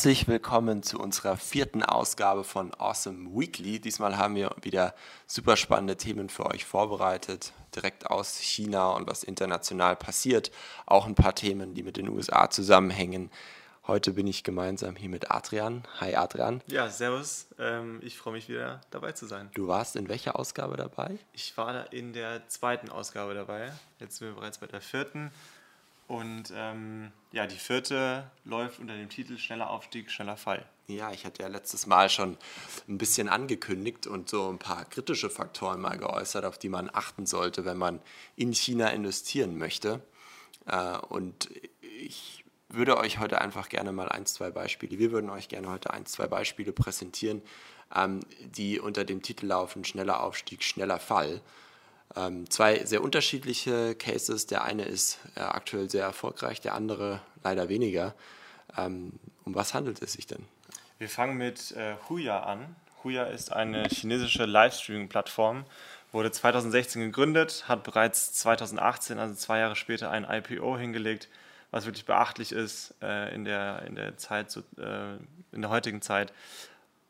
Herzlich willkommen zu unserer vierten Ausgabe von Awesome Weekly. Diesmal haben wir wieder super spannende Themen für euch vorbereitet, direkt aus China und was international passiert. Auch ein paar Themen, die mit den USA zusammenhängen. Heute bin ich gemeinsam hier mit Adrian. Hi Adrian. Ja, servus. Ähm, ich freue mich wieder dabei zu sein. Du warst in welcher Ausgabe dabei? Ich war in der zweiten Ausgabe dabei. Jetzt sind wir bereits bei der vierten. Und ähm, ja, die vierte läuft unter dem Titel Schneller Aufstieg, schneller Fall. Ja, ich hatte ja letztes Mal schon ein bisschen angekündigt und so ein paar kritische Faktoren mal geäußert, auf die man achten sollte, wenn man in China investieren möchte. Äh, und ich würde euch heute einfach gerne mal ein, zwei Beispiele, wir würden euch gerne heute ein, zwei Beispiele präsentieren, ähm, die unter dem Titel laufen Schneller Aufstieg, schneller Fall ähm, zwei sehr unterschiedliche Cases. Der eine ist äh, aktuell sehr erfolgreich, der andere leider weniger. Ähm, um was handelt es sich denn? Wir fangen mit äh, Huya an. Huya ist eine chinesische Livestreaming-Plattform, wurde 2016 gegründet, hat bereits 2018, also zwei Jahre später, ein IPO hingelegt, was wirklich beachtlich ist äh, in, der, in, der Zeit, so, äh, in der heutigen Zeit.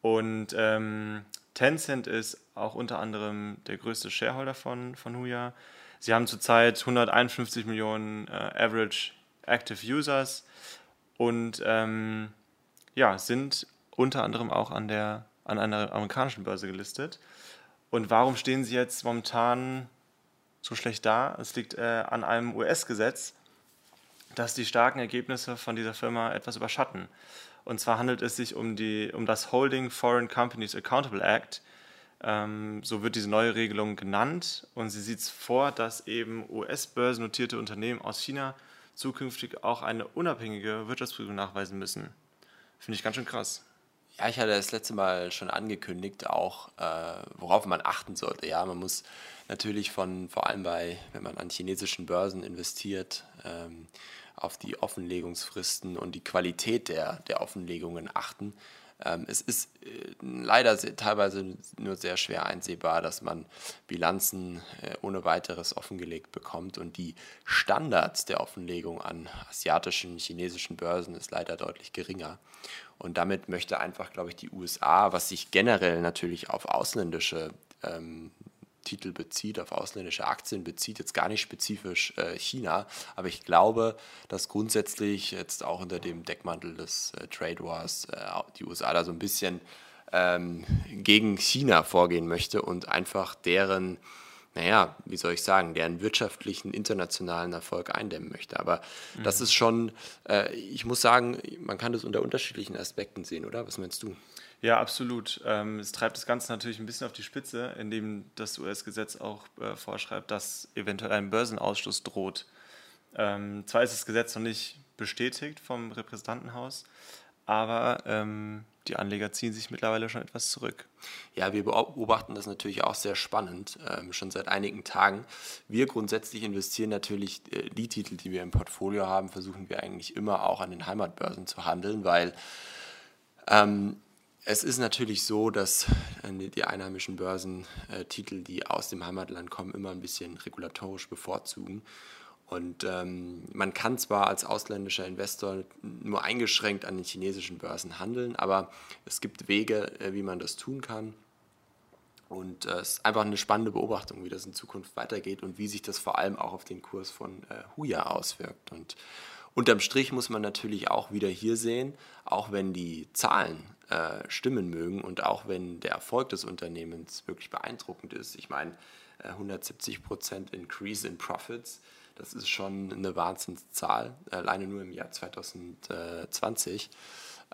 Und ähm, Tencent ist auch unter anderem der größte Shareholder von, von Huya. Sie haben zurzeit 151 Millionen äh, Average Active Users und ähm, ja, sind unter anderem auch an, der, an einer amerikanischen Börse gelistet. Und warum stehen sie jetzt momentan so schlecht da? Es liegt äh, an einem US-Gesetz, das die starken Ergebnisse von dieser Firma etwas überschatten. Und zwar handelt es sich um, die, um das Holding Foreign Companies Accountable Act. Ähm, so wird diese neue Regelung genannt. Und sie sieht vor, dass eben US-börsennotierte Unternehmen aus China zukünftig auch eine unabhängige Wirtschaftsprüfung nachweisen müssen. Finde ich ganz schön krass. Ja, ich hatte das letzte Mal schon angekündigt, auch äh, worauf man achten sollte. Ja, man muss natürlich von, vor allem bei, wenn man an chinesischen Börsen investiert, ähm, auf die Offenlegungsfristen und die Qualität der, der Offenlegungen achten. Ähm, es ist äh, leider teilweise nur sehr schwer einsehbar, dass man Bilanzen äh, ohne weiteres offengelegt bekommt und die Standards der Offenlegung an asiatischen, chinesischen Börsen ist leider deutlich geringer. Und damit möchte einfach, glaube ich, die USA, was sich generell natürlich auf ausländische ähm, Titel bezieht, auf ausländische Aktien bezieht, jetzt gar nicht spezifisch äh, China, aber ich glaube, dass grundsätzlich jetzt auch unter dem Deckmantel des äh, Trade Wars äh, die USA da so ein bisschen ähm, gegen China vorgehen möchte und einfach deren naja, wie soll ich sagen, deren wirtschaftlichen internationalen Erfolg eindämmen möchte. Aber mhm. das ist schon, äh, ich muss sagen, man kann das unter unterschiedlichen Aspekten sehen, oder? Was meinst du? Ja, absolut. Ähm, es treibt das Ganze natürlich ein bisschen auf die Spitze, indem das US-Gesetz auch äh, vorschreibt, dass eventuell ein Börsenausschluss droht. Ähm, zwar ist das Gesetz noch nicht bestätigt vom Repräsentantenhaus, aber ähm, die Anleger ziehen sich mittlerweile schon etwas zurück. Ja, wir beobachten das natürlich auch sehr spannend, ähm, schon seit einigen Tagen. Wir grundsätzlich investieren natürlich äh, die Titel, die wir im Portfolio haben, versuchen wir eigentlich immer auch an den Heimatbörsen zu handeln, weil ähm, es ist natürlich so, dass äh, die einheimischen Börsentitel, die aus dem Heimatland kommen, immer ein bisschen regulatorisch bevorzugen. Und ähm, man kann zwar als ausländischer Investor nur eingeschränkt an den chinesischen Börsen handeln, aber es gibt Wege, äh, wie man das tun kann. Und äh, es ist einfach eine spannende Beobachtung, wie das in Zukunft weitergeht und wie sich das vor allem auch auf den Kurs von äh, Huya auswirkt. Und unterm Strich muss man natürlich auch wieder hier sehen, auch wenn die Zahlen äh, stimmen mögen und auch wenn der Erfolg des Unternehmens wirklich beeindruckend ist. Ich meine, 170 äh, Prozent Increase in Profits, das ist schon eine Wahnsinnszahl, alleine nur im Jahr 2020.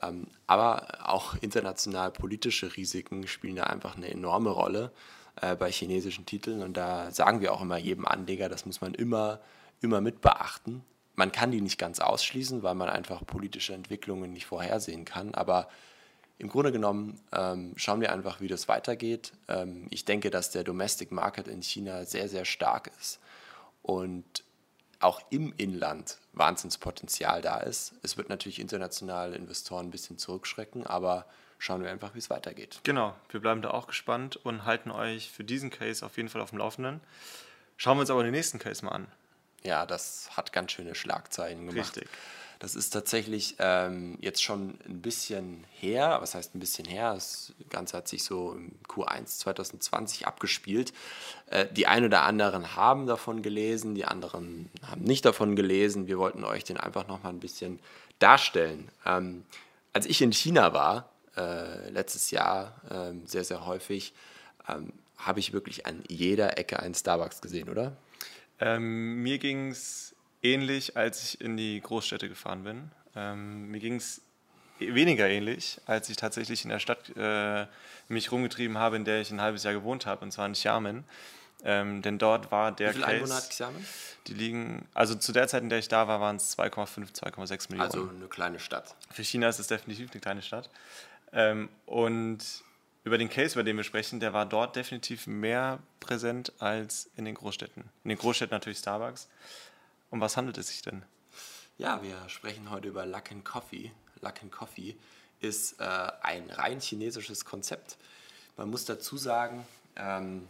Ähm, aber auch international politische Risiken spielen da einfach eine enorme Rolle äh, bei chinesischen Titeln. Und da sagen wir auch immer jedem Anleger, das muss man immer, immer mit beachten. Man kann die nicht ganz ausschließen, weil man einfach politische Entwicklungen nicht vorhersehen kann. Aber im Grunde genommen ähm, schauen wir einfach, wie das weitergeht. Ähm, ich denke, dass der Domestic Market in China sehr, sehr stark ist und auch im Inland Wahnsinnspotenzial da ist. Es wird natürlich internationale Investoren ein bisschen zurückschrecken, aber schauen wir einfach, wie es weitergeht. Genau, wir bleiben da auch gespannt und halten euch für diesen Case auf jeden Fall auf dem Laufenden. Schauen wir uns aber den nächsten Case mal an. Ja, das hat ganz schöne Schlagzeilen gemacht. Richtig. Das ist tatsächlich ähm, jetzt schon ein bisschen her. Was heißt ein bisschen her? Das Ganze hat sich so im Q1 2020 abgespielt. Äh, die einen oder anderen haben davon gelesen, die anderen haben nicht davon gelesen. Wir wollten euch den einfach nochmal ein bisschen darstellen. Ähm, als ich in China war, äh, letztes Jahr äh, sehr, sehr häufig, ähm, habe ich wirklich an jeder Ecke einen Starbucks gesehen, oder? Ähm, mir ging es ähnlich, als ich in die Großstädte gefahren bin. Ähm, mir ging es weniger ähnlich, als ich tatsächlich in der Stadt äh, mich rumgetrieben habe, in der ich ein halbes Jahr gewohnt habe, und zwar in Xiamen. Ähm, denn dort war der Wie viele Case, Einwohner hat Xiamen? Die liegen, also zu der Zeit, in der ich da war, waren es 2,5, 2,6 Millionen. Also eine kleine Stadt. Für China ist es definitiv eine kleine Stadt. Ähm, und über den Case, über den wir sprechen, der war dort definitiv mehr präsent als in den Großstädten. In den Großstädten natürlich Starbucks. Um was handelt es sich denn? Ja, wir sprechen heute über Luckin Coffee. Luckin Coffee ist äh, ein rein chinesisches Konzept. Man muss dazu sagen, ähm,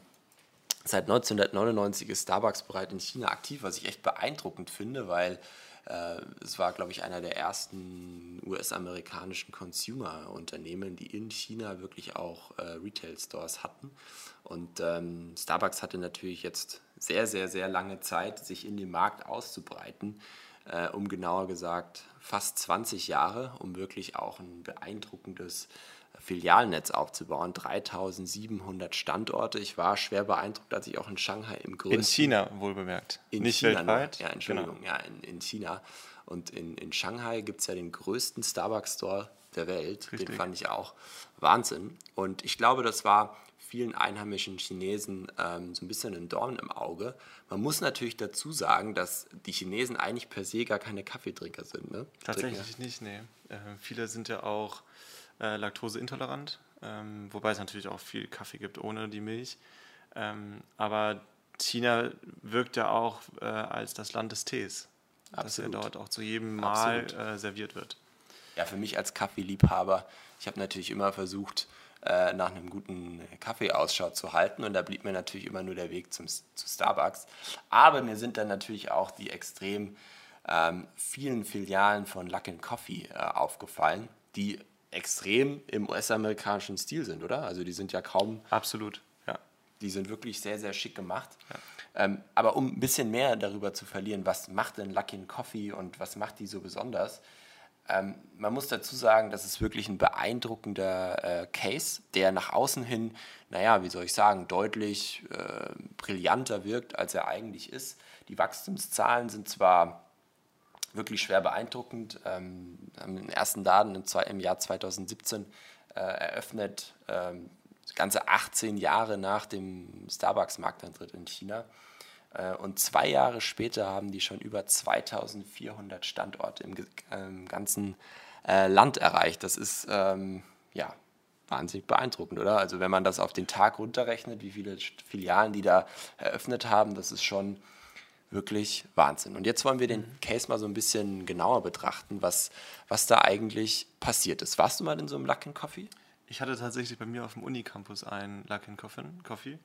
seit 1999 ist Starbucks bereits in China aktiv, was ich echt beeindruckend finde, weil es war, glaube ich, einer der ersten US-amerikanischen Consumer-Unternehmen, die in China wirklich auch äh, Retail-Stores hatten. Und ähm, Starbucks hatte natürlich jetzt sehr, sehr, sehr lange Zeit, sich in den Markt auszubreiten, äh, um genauer gesagt fast 20 Jahre, um wirklich auch ein beeindruckendes Filialnetz aufzubauen. 3700 Standorte. Ich war schwer beeindruckt, als ich auch in Shanghai im größten... In China, wohlbemerkt. In Nicht China weltweit. Nur. Ja, Entschuldigung. Genau. Ja, in, in China. Und in, in Shanghai gibt es ja den größten Starbucks-Store der Welt. Richtig. Den fand ich auch Wahnsinn. Und ich glaube, das war vielen einheimischen Chinesen ähm, so ein bisschen ein Dorn im Auge. Man muss natürlich dazu sagen, dass die Chinesen eigentlich per se gar keine Kaffeetrinker sind. Ne? Tatsächlich Trinker. nicht, nee. Äh, viele sind ja auch äh, laktoseintolerant, ähm, wobei es natürlich auch viel Kaffee gibt ohne die Milch. Ähm, aber China wirkt ja auch äh, als das Land des Tees, Absolut. dass er dort auch zu jedem Mal äh, serviert wird. Ja, für mich als Kaffeeliebhaber, ich habe natürlich immer versucht, äh, nach einem guten Kaffee Ausschau zu halten und da blieb mir natürlich immer nur der Weg zum, zu Starbucks. Aber mir sind dann natürlich auch die extrem ähm, vielen Filialen von Luckin Coffee äh, aufgefallen, die extrem im US-amerikanischen Stil sind, oder? Also die sind ja kaum. Absolut, ja. Die sind wirklich sehr, sehr schick gemacht. Ja. Ähm, aber um ein bisschen mehr darüber zu verlieren, was macht denn Luckin Coffee und was macht die so besonders? Ähm, man muss dazu sagen, das ist wirklich ein beeindruckender äh, Case, der nach außen hin, naja, wie soll ich sagen, deutlich äh, brillanter wirkt, als er eigentlich ist. Die Wachstumszahlen sind zwar wirklich schwer beeindruckend. Ähm, haben den ersten Laden im, im Jahr 2017 äh, eröffnet, ähm, ganze 18 Jahre nach dem Starbucks-Marktantritt in China. Äh, und zwei Jahre später haben die schon über 2400 Standorte im, im ganzen äh, Land erreicht. Das ist ähm, ja wahnsinnig beeindruckend, oder? Also wenn man das auf den Tag runterrechnet, wie viele Filialen die da eröffnet haben, das ist schon wirklich Wahnsinn. Und jetzt wollen wir den mhm. Case mal so ein bisschen genauer betrachten, was, was da eigentlich passiert ist. Warst du mal in so einem Luckin Coffee? Ich hatte tatsächlich bei mir auf dem Unicampus einen Luckin Coffee.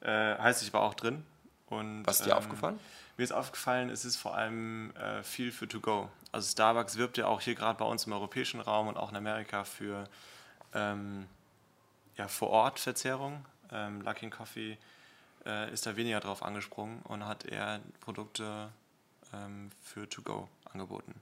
Äh, heißt, ich war auch drin. Und, was ist dir ähm, aufgefallen? Mir ist aufgefallen, es ist vor allem äh, viel für To Go. Also Starbucks wirbt ja auch hier gerade bei uns im europäischen Raum und auch in Amerika für ähm, ja, Vor-Ort-Verzehrung. Ähm, Luckin Coffee äh, ist da weniger drauf angesprungen und hat eher Produkte ähm, für To-Go angeboten.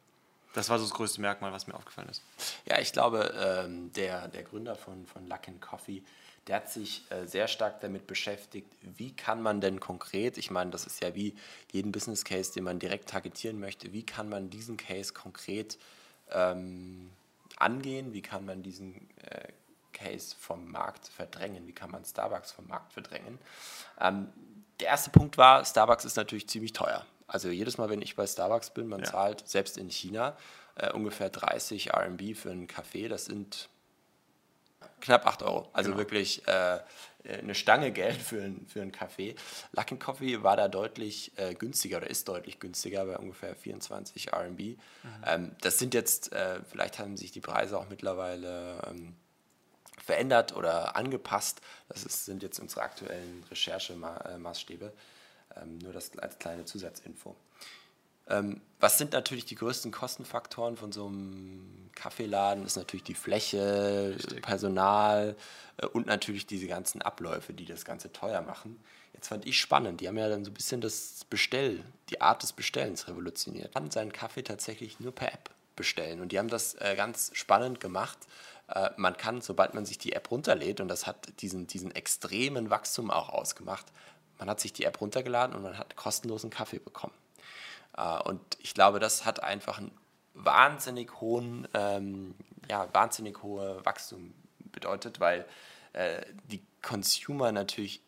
Das war so das größte Merkmal, was mir aufgefallen ist. Ja, ich glaube, ähm, der, der Gründer von, von Luckin Coffee, der hat sich äh, sehr stark damit beschäftigt, wie kann man denn konkret, ich meine, das ist ja wie jeden Business Case, den man direkt targetieren möchte, wie kann man diesen Case konkret ähm, angehen, wie kann man diesen äh, Case vom Markt verdrängen? Wie kann man Starbucks vom Markt verdrängen? Ähm, der erste Punkt war, Starbucks ist natürlich ziemlich teuer. Also jedes Mal, wenn ich bei Starbucks bin, man ja. zahlt selbst in China äh, ungefähr 30 RMB für einen Kaffee. Das sind knapp 8 Euro. Also genau. wirklich äh, eine Stange Geld für, ein, für einen Kaffee. Luckin Coffee war da deutlich äh, günstiger oder ist deutlich günstiger bei ungefähr 24 RMB. Mhm. Ähm, das sind jetzt, äh, vielleicht haben sich die Preise auch mittlerweile ähm, verändert oder angepasst. Das ist, sind jetzt unsere aktuellen Recherchemaßstäbe. Ähm, nur das als kleine Zusatzinfo. Ähm, was sind natürlich die größten Kostenfaktoren von so einem Kaffeeladen? Ist natürlich die Fläche, Richtig. Personal äh, und natürlich diese ganzen Abläufe, die das Ganze teuer machen. Jetzt fand ich spannend, die haben ja dann so ein bisschen das Bestell, die Art des Bestellens revolutioniert. Man kann seinen Kaffee tatsächlich nur per App bestellen und die haben das äh, ganz spannend gemacht. Äh, man kann, sobald man sich die App runterlädt, und das hat diesen, diesen extremen Wachstum auch ausgemacht, man hat sich die App runtergeladen und man hat kostenlosen Kaffee bekommen. Äh, und ich glaube, das hat einfach einen wahnsinnig hohen, ähm, ja, wahnsinnig hohe Wachstum bedeutet, weil äh, die Consumer natürlich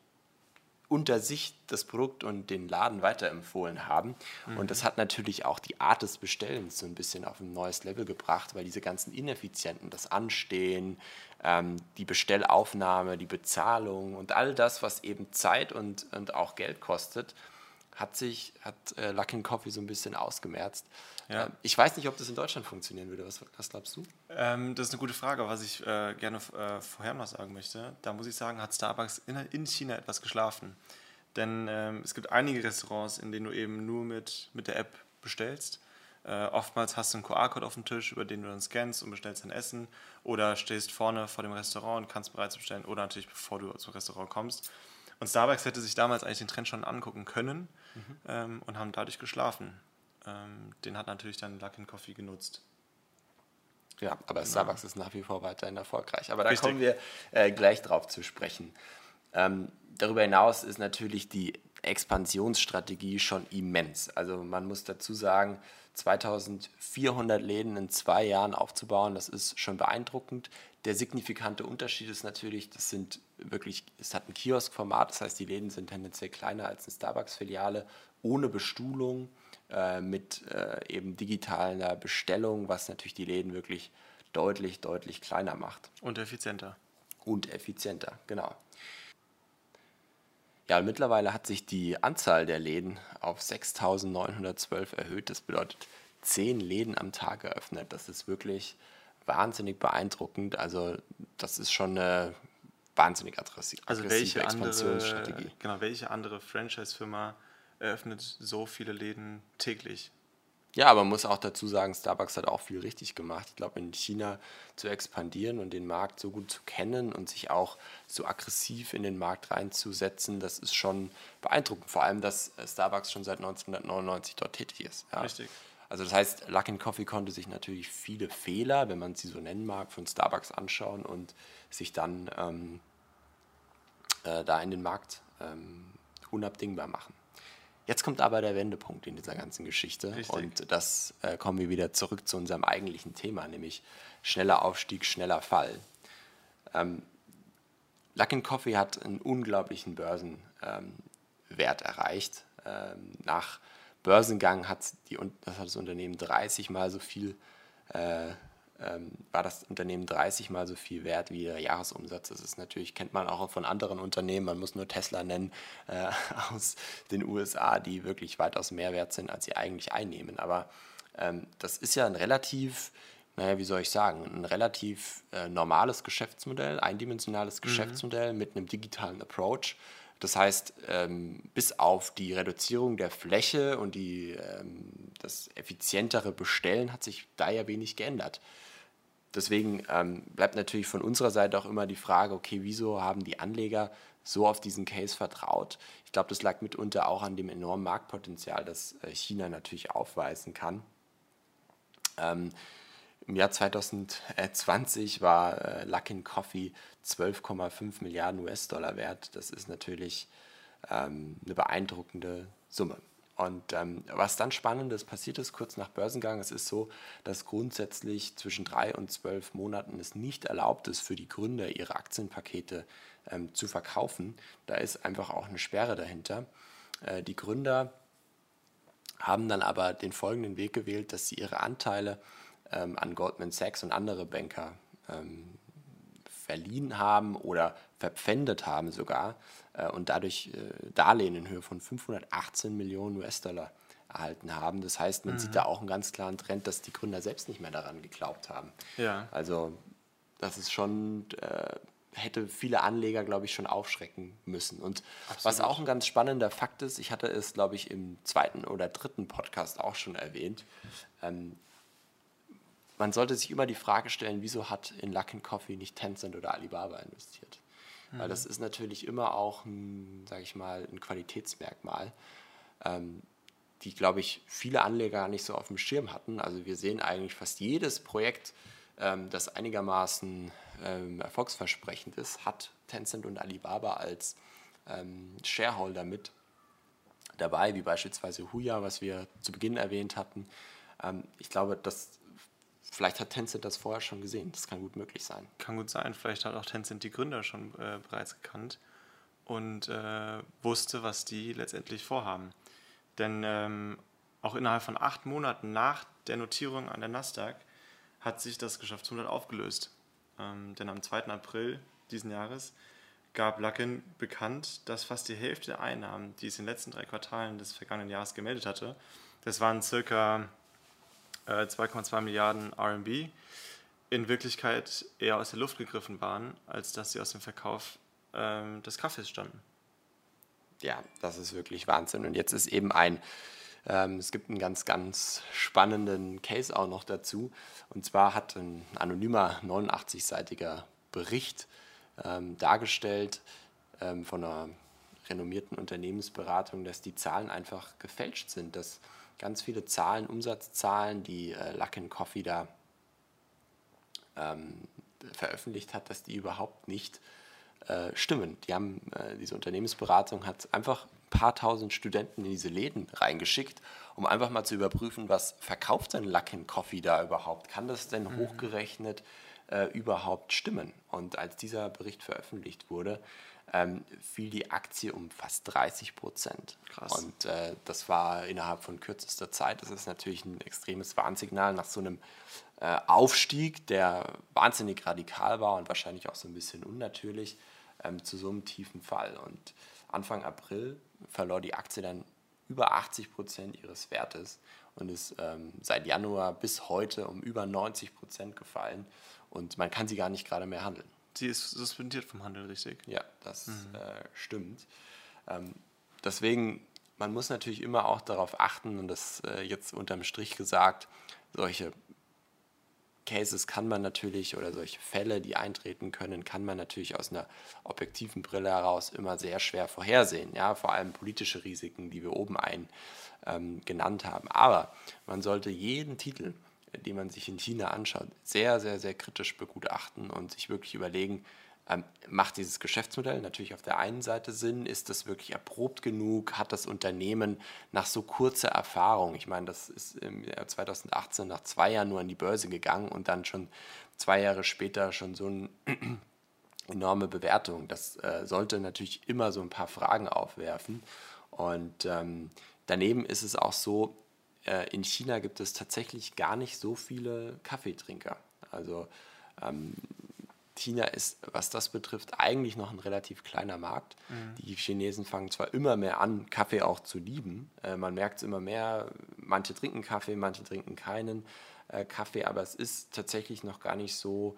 unter sich das Produkt und den Laden weiterempfohlen haben. Mhm. Und das hat natürlich auch die Art des Bestellens so ein bisschen auf ein neues Level gebracht, weil diese ganzen Ineffizienten, das Anstehen, ähm, die Bestellaufnahme, die Bezahlung und all das, was eben Zeit und, und auch Geld kostet, hat sich, hat äh, Luckin Coffee so ein bisschen ausgemerzt. Ja. Ähm, ich weiß nicht, ob das in Deutschland funktionieren würde. Was, was glaubst du? Ähm, das ist eine gute Frage. Was ich äh, gerne äh, vorher noch sagen möchte, da muss ich sagen, hat Starbucks in, in China etwas geschlafen. Denn ähm, es gibt einige Restaurants, in denen du eben nur mit, mit der App bestellst. Äh, oftmals hast du einen QR-Code auf dem Tisch, über den du dann scannst und bestellst dein Essen. Oder stehst vorne vor dem Restaurant und kannst bereits bestellen. Oder natürlich, bevor du zum Restaurant kommst. Und Starbucks hätte sich damals eigentlich den Trend schon angucken können mhm. ähm, und haben dadurch geschlafen. Ähm, den hat natürlich dann Luckin Coffee genutzt. Ja, aber genau. Starbucks ist nach wie vor weiterhin erfolgreich. Aber da Richtig. kommen wir äh, gleich drauf zu sprechen. Ähm, darüber hinaus ist natürlich die Expansionsstrategie schon immens. Also man muss dazu sagen, 2400 Läden in zwei Jahren aufzubauen, das ist schon beeindruckend. Der signifikante Unterschied ist natürlich, das sind wirklich, es hat ein Kioskformat, das heißt, die Läden sind tendenziell kleiner als eine Starbucks-Filiale, ohne Bestuhlung, äh, mit äh, eben digitaler Bestellung, was natürlich die Läden wirklich deutlich, deutlich kleiner macht. Und effizienter. Und effizienter, genau. Ja, mittlerweile hat sich die Anzahl der Läden auf 6.912 erhöht. Das bedeutet 10 Läden am Tag eröffnet. Das ist wirklich wahnsinnig beeindruckend. Also das ist schon eine wahnsinnig aggressive, also welche Expansionsstrategie. Andere, genau, welche andere Franchise-Firma eröffnet so viele Läden täglich? Ja, aber man muss auch dazu sagen, Starbucks hat auch viel richtig gemacht. Ich glaube, in China zu expandieren und den Markt so gut zu kennen und sich auch so aggressiv in den Markt reinzusetzen, das ist schon beeindruckend. Vor allem, dass Starbucks schon seit 1999 dort tätig ist. Ja. Richtig. Also das heißt, Luckin Coffee konnte sich natürlich viele Fehler, wenn man sie so nennen mag, von Starbucks anschauen und sich dann ähm, äh, da in den Markt ähm, unabdingbar machen. Jetzt kommt aber der Wendepunkt in dieser ganzen Geschichte Richtig. und das äh, kommen wir wieder zurück zu unserem eigentlichen Thema, nämlich schneller Aufstieg, schneller Fall. Ähm, Luckin Coffee hat einen unglaublichen Börsenwert ähm, erreicht. Ähm, nach Börsengang hat, die, das, hat das Unternehmen 30 mal so viel äh, ähm, war das Unternehmen 30 mal so viel wert wie der Jahresumsatz. Das ist natürlich, kennt man auch von anderen Unternehmen, man muss nur Tesla nennen, äh, aus den USA, die wirklich weitaus mehr wert sind, als sie eigentlich einnehmen. Aber ähm, das ist ja ein relativ, naja, wie soll ich sagen, ein relativ äh, normales Geschäftsmodell, eindimensionales mhm. Geschäftsmodell mit einem digitalen Approach. Das heißt, ähm, bis auf die Reduzierung der Fläche und die, ähm, das effizientere Bestellen hat sich da ja wenig geändert deswegen ähm, bleibt natürlich von unserer Seite auch immer die Frage, okay, wieso haben die Anleger so auf diesen Case vertraut? Ich glaube, das lag mitunter auch an dem enormen Marktpotenzial, das äh, China natürlich aufweisen kann. Ähm, Im Jahr 2020 war äh, Luckin Coffee 12,5 Milliarden US-Dollar wert. Das ist natürlich ähm, eine beeindruckende Summe. Und ähm, was dann Spannendes passiert ist, kurz nach Börsengang, es ist so, dass grundsätzlich zwischen drei und zwölf Monaten es nicht erlaubt ist, für die Gründer ihre Aktienpakete ähm, zu verkaufen. Da ist einfach auch eine Sperre dahinter. Äh, die Gründer haben dann aber den folgenden Weg gewählt, dass sie ihre Anteile ähm, an Goldman Sachs und andere Banker ähm, verliehen haben oder verpfändet haben sogar äh, und dadurch äh, Darlehen in Höhe von 518 Millionen US-Dollar erhalten haben. Das heißt, man mhm. sieht da auch einen ganz klaren Trend, dass die Gründer selbst nicht mehr daran geglaubt haben. Ja. Also das ist schon äh, hätte viele Anleger, glaube ich, schon aufschrecken müssen. Und Absolut. was auch ein ganz spannender Fakt ist, ich hatte es, glaube ich, im zweiten oder dritten Podcast auch schon erwähnt, ähm, man sollte sich immer die Frage stellen, wieso hat in Luckin Coffee nicht Tencent oder Alibaba investiert? Mhm. Weil das ist natürlich immer auch sage ich mal, ein Qualitätsmerkmal, ähm, die, glaube ich, viele Anleger gar nicht so auf dem Schirm hatten. Also wir sehen eigentlich fast jedes Projekt, ähm, das einigermaßen ähm, erfolgsversprechend ist, hat Tencent und Alibaba als ähm, Shareholder mit dabei, wie beispielsweise Huya, was wir zu Beginn erwähnt hatten. Ähm, ich glaube, dass vielleicht hat Tencent das vorher schon gesehen. Das kann gut möglich sein. Kann gut sein. Vielleicht hat auch Tencent die Gründer schon äh, bereits gekannt und äh, wusste, was die letztendlich vorhaben. Denn ähm, auch innerhalb von acht Monaten nach der Notierung an der Nasdaq hat sich das Geschäftsmodell aufgelöst. Ähm, denn am 2. April diesen Jahres gab Luckin bekannt, dass fast die Hälfte der Einnahmen, die es in den letzten drei Quartalen des vergangenen Jahres gemeldet hatte, das waren circa äh, 2,2 Milliarden RMB, in Wirklichkeit eher aus der Luft gegriffen waren, als dass sie aus dem Verkauf ähm, des Kaffees standen. Ja, das ist wirklich Wahnsinn. Und jetzt ist eben ein ähm, es gibt einen ganz, ganz spannenden Case auch noch dazu. Und zwar hat ein anonymer 89-seitiger Bericht ähm, dargestellt ähm, von einer renommierten Unternehmensberatung, dass die Zahlen einfach gefälscht sind, dass ganz viele Zahlen, Umsatzzahlen, die äh, Luckin Coffee da ähm, veröffentlicht hat, dass die überhaupt nicht äh, stimmen. Die haben, äh, diese Unternehmensberatung hat einfach paar tausend Studenten in diese Läden reingeschickt, um einfach mal zu überprüfen, was verkauft denn Luckin Coffee da überhaupt? Kann das denn mhm. hochgerechnet äh, überhaupt stimmen? Und als dieser Bericht veröffentlicht wurde, ähm, fiel die Aktie um fast 30 Prozent. Krass. Und äh, das war innerhalb von kürzester Zeit. Das ist natürlich ein extremes Warnsignal nach so einem äh, Aufstieg, der wahnsinnig radikal war und wahrscheinlich auch so ein bisschen unnatürlich ähm, zu so einem tiefen Fall. Und Anfang April verlor die Aktie dann über 80 Prozent ihres Wertes und ist ähm, seit Januar bis heute um über 90 Prozent gefallen und man kann sie gar nicht gerade mehr handeln. Sie ist suspendiert vom Handel, richtig? Ja, das mhm. äh, stimmt. Ähm, deswegen, man muss natürlich immer auch darauf achten und das äh, jetzt unterm Strich gesagt, solche Cases kann man natürlich oder solche Fälle, die eintreten können, kann man natürlich aus einer objektiven Brille heraus immer sehr schwer vorhersehen. Ja, vor allem politische Risiken, die wir oben ein ähm, genannt haben. Aber man sollte jeden Titel, den man sich in China anschaut, sehr, sehr, sehr kritisch begutachten und sich wirklich überlegen, ähm, macht dieses Geschäftsmodell natürlich auf der einen Seite Sinn? Ist das wirklich erprobt genug? Hat das Unternehmen nach so kurzer Erfahrung, ich meine, das ist im Jahr 2018 nach zwei Jahren nur an die Börse gegangen und dann schon zwei Jahre später schon so eine enorme Bewertung. Das äh, sollte natürlich immer so ein paar Fragen aufwerfen. Und ähm, daneben ist es auch so, äh, in China gibt es tatsächlich gar nicht so viele Kaffeetrinker. Also ähm, China ist, was das betrifft, eigentlich noch ein relativ kleiner Markt. Mhm. Die Chinesen fangen zwar immer mehr an, Kaffee auch zu lieben. Äh, man merkt es immer mehr, manche trinken Kaffee, manche trinken keinen äh, Kaffee, aber es ist tatsächlich noch gar nicht so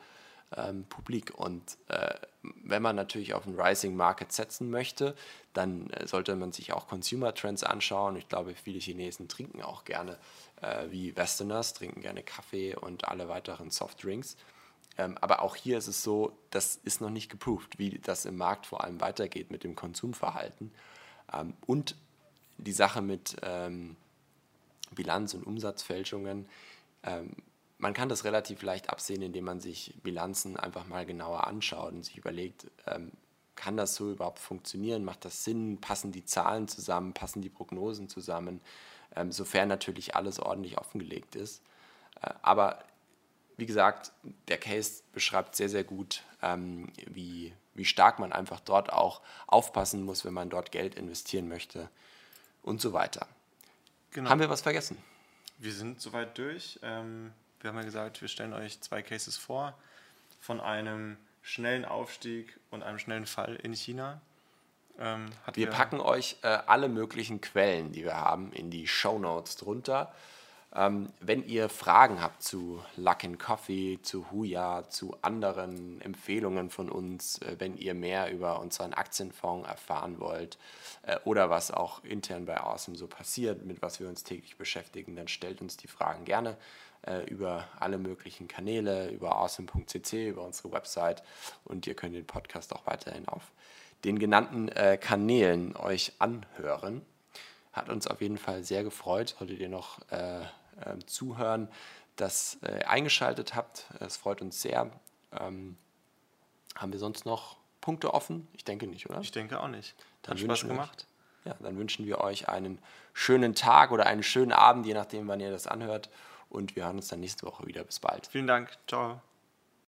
ähm, publik. Und äh, wenn man natürlich auf einen Rising Market setzen möchte, dann äh, sollte man sich auch Consumer Trends anschauen. Ich glaube, viele Chinesen trinken auch gerne, äh, wie Westerners, trinken gerne Kaffee und alle weiteren Softdrinks. Ähm, aber auch hier ist es so, das ist noch nicht geproved, wie das im Markt vor allem weitergeht mit dem Konsumverhalten. Ähm, und die Sache mit ähm, Bilanz- und Umsatzfälschungen, ähm, man kann das relativ leicht absehen, indem man sich Bilanzen einfach mal genauer anschaut und sich überlegt, ähm, kann das so überhaupt funktionieren? Macht das Sinn? Passen die Zahlen zusammen? Passen die Prognosen zusammen? Ähm, sofern natürlich alles ordentlich offengelegt ist. Äh, aber wie gesagt, der Case beschreibt sehr, sehr gut, ähm, wie, wie stark man einfach dort auch aufpassen muss, wenn man dort Geld investieren möchte und so weiter. Genau. Haben wir was vergessen? Wir sind soweit durch. Ähm, wir haben ja gesagt, wir stellen euch zwei Cases vor von einem schnellen Aufstieg und einem schnellen Fall in China. Ähm, wir packen euch äh, alle möglichen Quellen, die wir haben, in die Show Notes drunter. Ähm, wenn ihr Fragen habt zu Luck and Coffee, zu Huya, zu anderen Empfehlungen von uns, äh, wenn ihr mehr über unseren Aktienfonds erfahren wollt äh, oder was auch intern bei Awesome so passiert, mit was wir uns täglich beschäftigen, dann stellt uns die Fragen gerne äh, über alle möglichen Kanäle, über awesome.cc, über unsere Website und ihr könnt den Podcast auch weiterhin auf den genannten Kanälen euch anhören. Hat uns auf jeden Fall sehr gefreut. Solltet ihr noch äh, äh, Zuhören das äh, eingeschaltet habt. Es freut uns sehr. Ähm, haben wir sonst noch Punkte offen? Ich denke nicht, oder? Ich denke auch nicht. Dann Hat Spaß gemacht. Euch, ja, dann wünschen wir euch einen schönen Tag oder einen schönen Abend, je nachdem, wann ihr das anhört. Und wir hören uns dann nächste Woche wieder. Bis bald. Vielen Dank. Ciao.